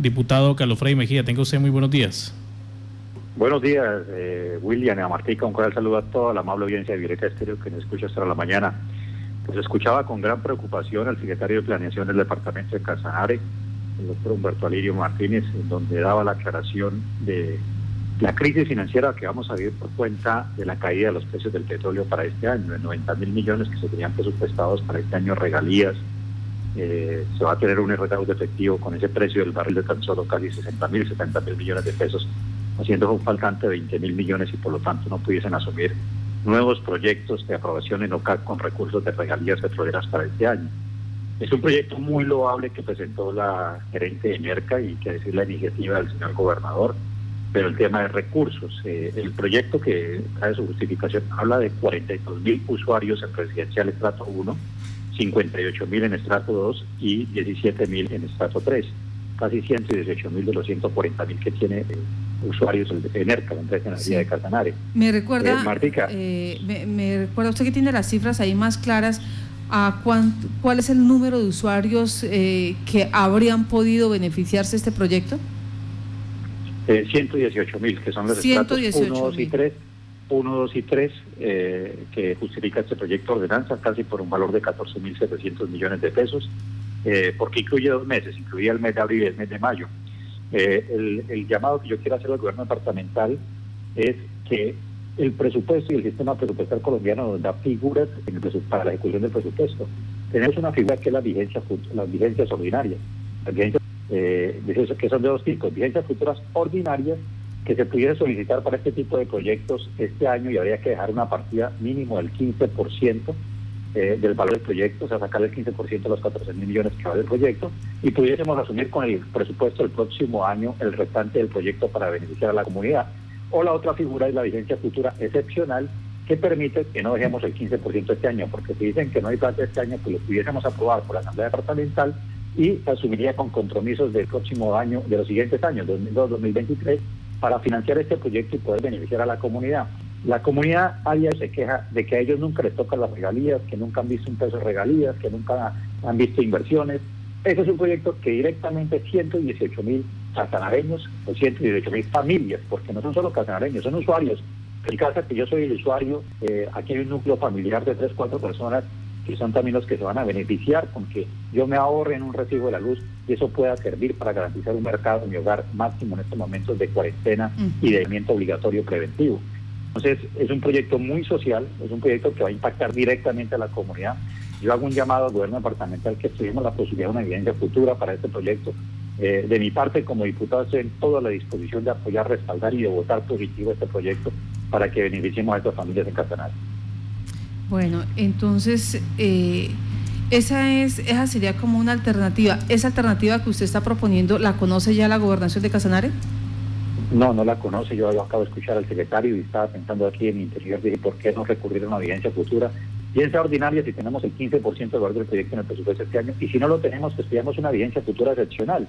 Diputado Carlos Frey Mejía, tenga usted muy buenos días. Buenos días, eh, William a Martica. Un cordial saludo a toda la amable audiencia de Violeta Estéreo que nos escucha hasta la mañana. Pues escuchaba con gran preocupación al secretario de Planeación del Departamento de Casanare, el doctor Humberto Alirio Martínez, en donde daba la aclaración de la crisis financiera que vamos a vivir por cuenta de la caída de los precios del petróleo para este año, de 90 mil millones que se tenían presupuestados para este año regalías. Eh, se va a tener un de efectivo con ese precio del barril de tan solo casi 60 mil, 70 mil millones de pesos, haciendo un faltante de 20 mil millones y por lo tanto no pudiesen asumir nuevos proyectos de aprobación en OCAC con recursos de regalías petroleras para este año. Es un proyecto muy loable que presentó la gerente de Merca y que decir la iniciativa del señor gobernador pero el tema de recursos. Eh, el proyecto que trae su justificación habla de 42 mil usuarios en residencial estrato 1, 58 mil en estrato 2 y 17 mil en estrato 3. Casi 118 mil de los 140 mil que tiene eh, usuarios en ERCA, la empresa energía de Casanare. Me recuerda, eh, me, me, recuerda usted que tiene las cifras ahí más claras. ¿A ¿Cuál es el número de usuarios que habrían podido beneficiarse de este proyecto? 118 mil, que son los estratos 1, 2 y 3, 1, 2 y 3, eh, que justifica este proyecto de ordenanza casi por un valor de 14.700 millones de pesos, eh, porque incluye dos meses, incluía el mes de abril y el mes de mayo. Eh, el, el, llamado que yo quiero hacer al gobierno departamental es que el presupuesto y el sistema presupuestal colombiano nos da figuras en el para la ejecución del presupuesto. Tenemos una figura que es la vigencia, las vigencias ordinarias. Las vigencias eh, que son de dos tipos, vigencias futuras ordinarias que se pudiera solicitar para este tipo de proyectos este año y habría que dejar una partida mínimo del 15% eh, del valor del proyecto, o sea, sacar el 15% de los 14 mil millones que vale el proyecto y pudiésemos asumir con el presupuesto del próximo año el restante del proyecto para beneficiar a la comunidad. O la otra figura es la vigencia futura excepcional que permite que no dejemos el 15% este año, porque si dicen que no hay plata este año, pues lo pudiésemos aprobar por la Asamblea Departamental y asumiría con compromisos del próximo año, de los siguientes años, 2022-2023, para financiar este proyecto y poder beneficiar a la comunidad. La comunidad ayer se queja de que a ellos nunca les tocan las regalías, que nunca han visto un peso de regalías, que nunca han visto inversiones. Ese es un proyecto que directamente 118 mil casanareños o 118 mil familias, porque no son solo casanareños, son usuarios. En casa que yo soy el usuario, eh, aquí hay un núcleo familiar de 3, 4 personas que son también los que se van a beneficiar con que yo me ahorre en un recibo de la luz y eso pueda servir para garantizar un mercado en mi hogar máximo en estos momentos de cuarentena y de aislamiento obligatorio preventivo. Entonces, es un proyecto muy social, es un proyecto que va a impactar directamente a la comunidad. Yo hago un llamado al gobierno departamental que estudiemos la posibilidad de una evidencia futura para este proyecto. Eh, de mi parte, como diputado, estoy en toda la disposición de apoyar, respaldar y de votar positivo este proyecto para que beneficiemos a estas familias en Catanal. Bueno, entonces eh, esa es, esa sería como una alternativa. ¿Esa alternativa que usted está proponiendo la conoce ya la gobernación de Casanare? No, no la conoce. Yo, acabo de escuchar al secretario y estaba pensando aquí en mi interior, dije, ¿por qué no recurrir a una evidencia futura? Piensa ordinaria si tenemos el 15% de valor del proyecto en el presupuesto este año y si no lo tenemos, pues pidamos una evidencia futura excepcional.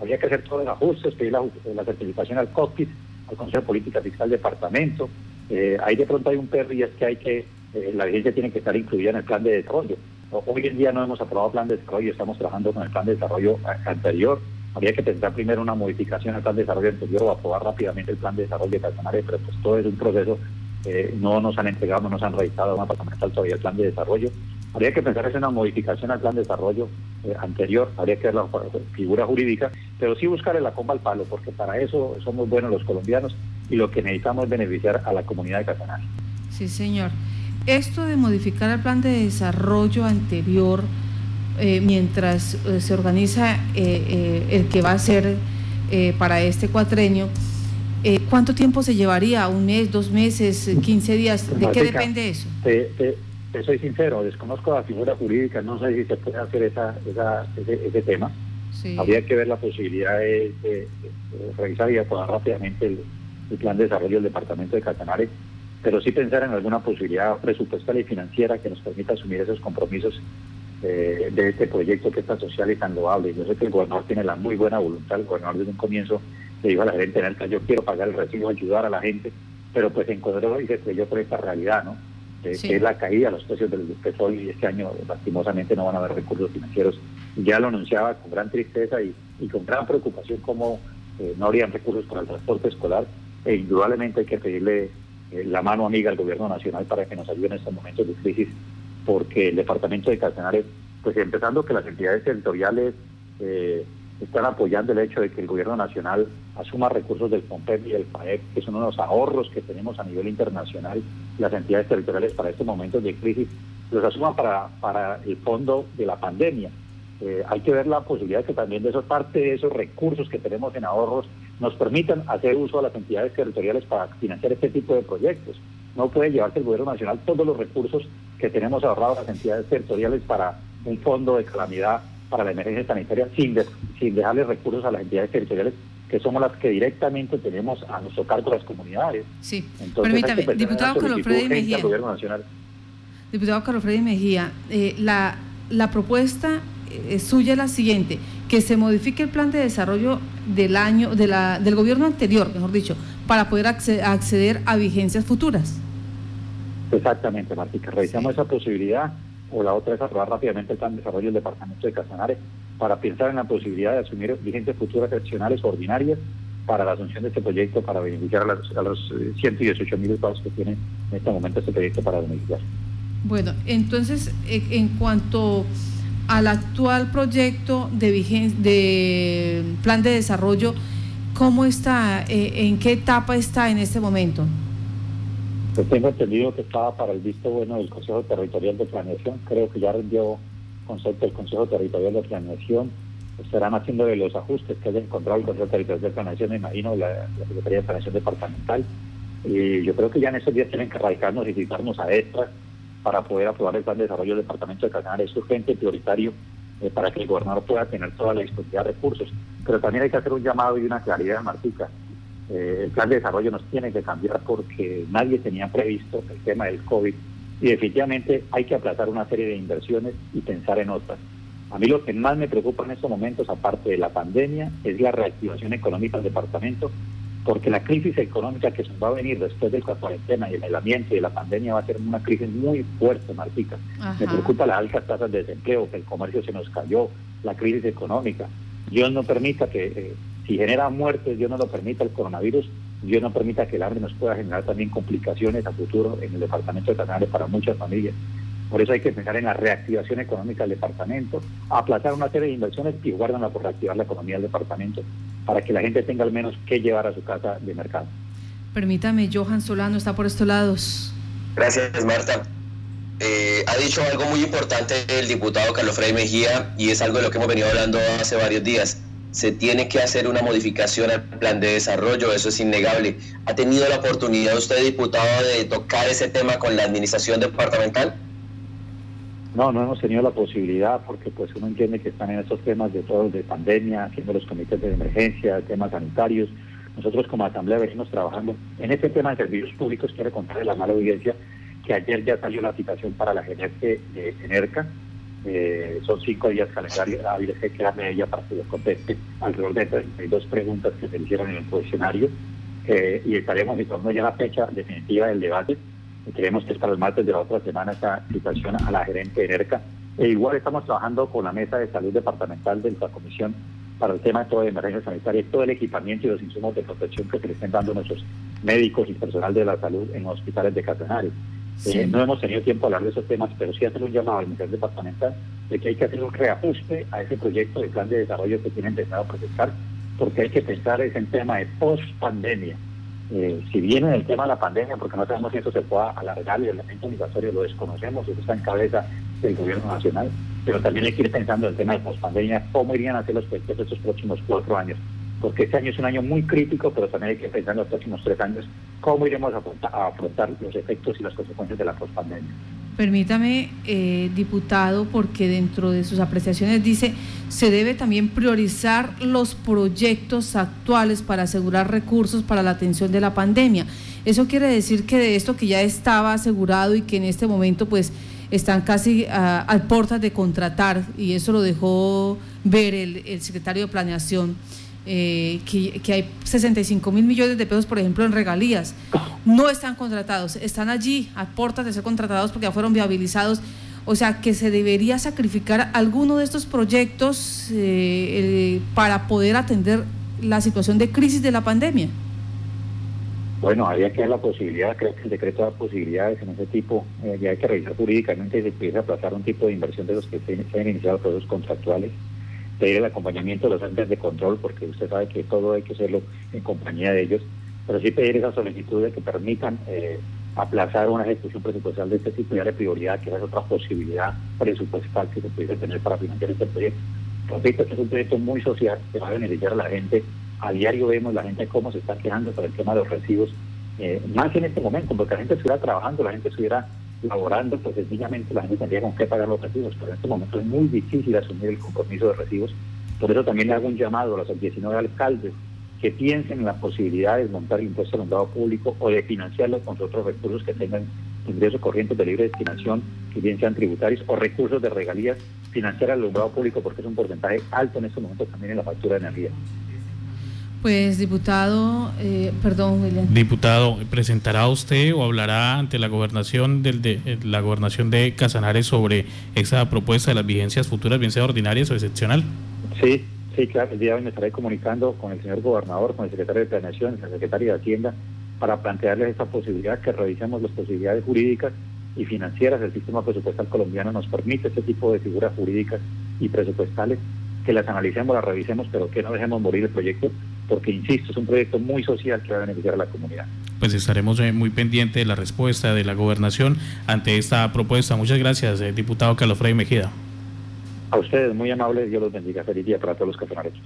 Habría que hacer todo el ajuste, pedir la, certificación al COPIT, al Consejo de Política Fiscal Departamento. Eh, ahí de pronto hay un perro y es que hay que eh, la vigencia tiene que estar incluida en el plan de desarrollo. Hoy en día no hemos aprobado plan de desarrollo, estamos trabajando con el plan de desarrollo anterior. Habría que pensar primero una modificación al plan de desarrollo anterior o aprobar rápidamente el plan de desarrollo de Casanare, pero pues todo es un proceso. Eh, no nos han entregado, no nos han registrado una departamental todavía el plan de desarrollo. Habría que pensar en una modificación al plan de desarrollo eh, anterior, habría que ver la figura jurídica, pero sí buscar la comba al palo, porque para eso somos buenos los colombianos y lo que necesitamos es beneficiar a la comunidad de Casanare. Sí, señor. Esto de modificar el plan de desarrollo anterior eh, mientras eh, se organiza eh, el que va a ser para este cuatrenio, ¿cuánto tiempo se llevaría? ¿Un mes, dos meses, quince días? ¿De qué depende eso? Te, soy sincero, desconozco la figura jurídica, no sé si se puede hacer esa, ese, tema. Habría que ver la posibilidad de, revisar y aprobar rápidamente el, el, plan de desarrollo del departamento de Catanare pero sí pensar en alguna posibilidad presupuestal y financiera que nos permita asumir esos compromisos eh, de este proyecto que es tan social y tan loable. Yo sé que el gobernador tiene la muy buena voluntad, el gobernador desde un comienzo le dijo a la gerente en yo quiero pagar el recibo, ayudar a la gente, pero pues encontró y se estrelló por esta realidad, ¿no? que es la caída de los precios del petróleo y este año lastimosamente no van a haber recursos financieros. Ya lo anunciaba con gran tristeza y, y con gran preocupación cómo eh, no habrían recursos para el transporte escolar e indudablemente hay que pedirle eh, la mano amiga al gobierno nacional para que nos ayude en estos momentos de crisis porque el departamento de Casanare, pues empezando que las entidades territoriales eh, están apoyando el hecho de que el gobierno nacional asuma recursos del COMPEP y del FAEP, que son unos ahorros que tenemos a nivel internacional, las entidades territoriales para estos momentos de crisis, los asuman para, para el fondo de la pandemia. Eh, hay que ver la posibilidad de que también de esa parte de esos recursos que tenemos en ahorros nos permitan hacer uso a las entidades territoriales para financiar este tipo de proyectos. No puede llevarse el gobierno nacional todos los recursos que tenemos ahorrados las entidades territoriales para un fondo de calamidad para la emergencia sanitaria sin, sin dejarle recursos a las entidades territoriales que somos las que directamente tenemos a nuestro cargo las comunidades. Sí, permítame, diputado Carlos Freddy Mejía. Diputado Carlos Freddy Mejía, eh, la, la propuesta eh, suya es la siguiente, que se modifique el plan de desarrollo del año, de la, del gobierno anterior, mejor dicho, para poder acceder, a vigencias futuras. Exactamente, Martica. Revisamos esa posibilidad o la otra es aprobar rápidamente el plan de desarrollo del departamento de Casanare para pensar en la posibilidad de asumir vigencias futuras excepcionales ordinarias para la asunción de este proyecto para beneficiar a, los, a los 118 eh, mil usuarios que tiene en este momento este proyecto para beneficiar. Bueno, entonces, eh, en cuanto al actual proyecto de, plan de desarrollo, ¿cómo está? Eh, ¿En qué etapa está en este momento? Pues tengo entendido que estaba para el visto bueno del Consejo Territorial de Planeación. Creo que ya rindió concepto el Consejo Territorial de Planeación. Estarán haciendo de los ajustes que haya encontrado el Consejo Territorial de Planeación, me imagino, la, Secretaría de Planeación Departamental. Y yo creo que ya en esos días tienen que radicarnos y citarnos a extras para poder aprobar el plan de desarrollo del Departamento de Casanare. Es urgente prioritario eh, para que el gobernador pueda tener toda la disponibilidad de recursos. Pero también hay que hacer un llamado y una claridad, Martica. Eh, el plan de desarrollo nos tiene que cambiar porque nadie tenía previsto el tema del COVID y definitivamente hay que aplazar una serie de inversiones y pensar en otras. A mí lo que más me preocupa en estos momentos, aparte de la pandemia, es la reactivación económica del departamento, porque la crisis económica que se va a venir después de la cuarentena y el aislamiento y la pandemia va a ser una crisis muy fuerte, Martica. Me preocupa las altas tasas de desempleo, que el comercio se nos cayó, la crisis económica. Dios no permita que eh, si genera muertes, Dios no lo permita el coronavirus, Dios no permita que el hambre nos pueda generar también complicaciones a futuro en el departamento de Canales para muchas familias. Por eso hay que pensar en la reactivación económica del departamento, aplazar una serie de inversiones y guardarla por reactivar la economía del departamento para que la gente tenga al menos que llevar a su casa de mercado. Permítame, Johan Solano está por estos lados. Gracias, Marta. Eh, ha dicho algo muy importante el diputado Carlos Frey Mejía y es algo de lo que hemos venido hablando hace varios días se tiene que hacer una modificación al plan de desarrollo, eso es innegable. ¿Ha tenido la oportunidad usted, diputado, de tocar ese tema con la administración departamental? No, no hemos tenido la posibilidad porque pues uno entiende que están en esos temas de todos de pandemia, haciendo los comités de emergencia, temas sanitarios. Nosotros como Asamblea venimos trabajando en este tema de servicios públicos. Quiero contarle la mala audiencia que ayer ya salió la citación para la gerente de ENERCA, eh, son cinco días calendario hábiles que quedan de ella para que yo conteste alrededor de 32 preguntas que se hicieron en el cuestionario eh, y estaremos informando ya la fecha definitiva del debate. Creemos que es para el martes de la otra semana esta situación a la gerente de NERCA. E igual estamos trabajando con la mesa de salud departamental de la comisión para el tema de todo de emergencia sanitaria y todo el equipamiento y los insumos de protección que se le estén dando nuestros médicos y personal de la salud en los hospitales de Casanare. Eh, no hemos tenido tiempo de hablar de esos temas, pero sí hacer un llamado al Ministerio Departamental de que hay que hacer un reajuste a ese proyecto de plan de desarrollo que tienen a presentar, porque hay que pensar en tema de post-pandemia. Eh, si viene el tema de la pandemia, porque no sabemos si eso se pueda alargar y el elemento migratorio lo desconocemos, eso está en cabeza del gobierno nacional, pero también hay que ir pensando en el tema de post-pandemia, cómo irían a ser los proyectos estos próximos cuatro años porque este año es un año muy crítico, pero también hay que pensar en los próximos tres años cómo iremos a afrontar, los efectos y las consecuencias de la pospandemia. Permítame, eh, diputado, porque dentro de sus apreciaciones dice, se debe también priorizar los proyectos actuales para asegurar recursos para la atención de la pandemia. Eso quiere decir que de esto que ya estaba asegurado y que en este momento pues están casi a, a puertas de contratar, y eso lo dejó ver el secretario de Planeación, eh, que, hay 65 mil millones de pesos, por ejemplo, en regalías, no están contratados, están allí a puertas de ser contratados porque ya fueron viabilizados. O sea, que se debería sacrificar alguno de estos proyectos eh, para poder atender la situación de crisis de la pandemia. Bueno, había que dar la posibilidad, creo que el decreto da posibilidades en ese tipo, eh, ya hay que revisar jurídicamente y se empieza a aplazar un tipo de inversión de los que se, han iniciado procesos contractuales, pedir el acompañamiento de los entes de control, porque usted sabe que todo hay que hacerlo en compañía de ellos, pero sí pedir esa solicitud de que permitan eh, aplazar una ejecución presupuestal de este tipo y darle prioridad, que es otra posibilidad presupuestal que se pudiese tener para financiar este proyecto. Repito, este es un proyecto muy social que va a beneficiar a la gente a diario vemos la gente cómo se está quejando por el tema de los recibos, eh, más en este momento, porque la gente estuviera trabajando, la gente estuviera laborando, pues sencillamente la gente tendría con qué pagar los recibos, pero en este momento es muy difícil asumir el compromiso de recibos. Por eso también le hago un llamado a los 19 alcaldes que piensen en la posibilidad de montar el impuesto al alumbrado público o de financiarlo con otros recursos que tengan ingresos corrientes de libre destinación, que bien sean tributarios o recursos de regalías, financiar al alumbrado público porque es un porcentaje alto en este momento también en la factura de energía. Pues diputado, eh, perdón, William. Diputado, ¿presentará usted o hablará ante la gobernación del, de eh, la gobernación de Casanares sobre esa propuesta de las vigencias futuras, bien sea ordinarias o excepcional? Sí, sí, claro. El día de hoy me estaré comunicando con el señor gobernador, con el secretario de Planeación, con el secretario de Hacienda, para plantearles esta posibilidad que revisemos las posibilidades jurídicas y financieras del sistema presupuestal colombiano nos permite este tipo de figuras jurídicas y presupuestales que las analicemos, las revisemos, pero que no dejemos morir el proyecto porque, insisto, es un proyecto muy social que va a beneficiar a la comunidad. Pues estaremos eh, muy pendientes de la respuesta de la gobernación ante esta propuesta. Muchas gracias, eh, diputado Carlos Frey Mejida. A ustedes, muy amables, Dios los bendiga. Feliz día para todos los cafenareros.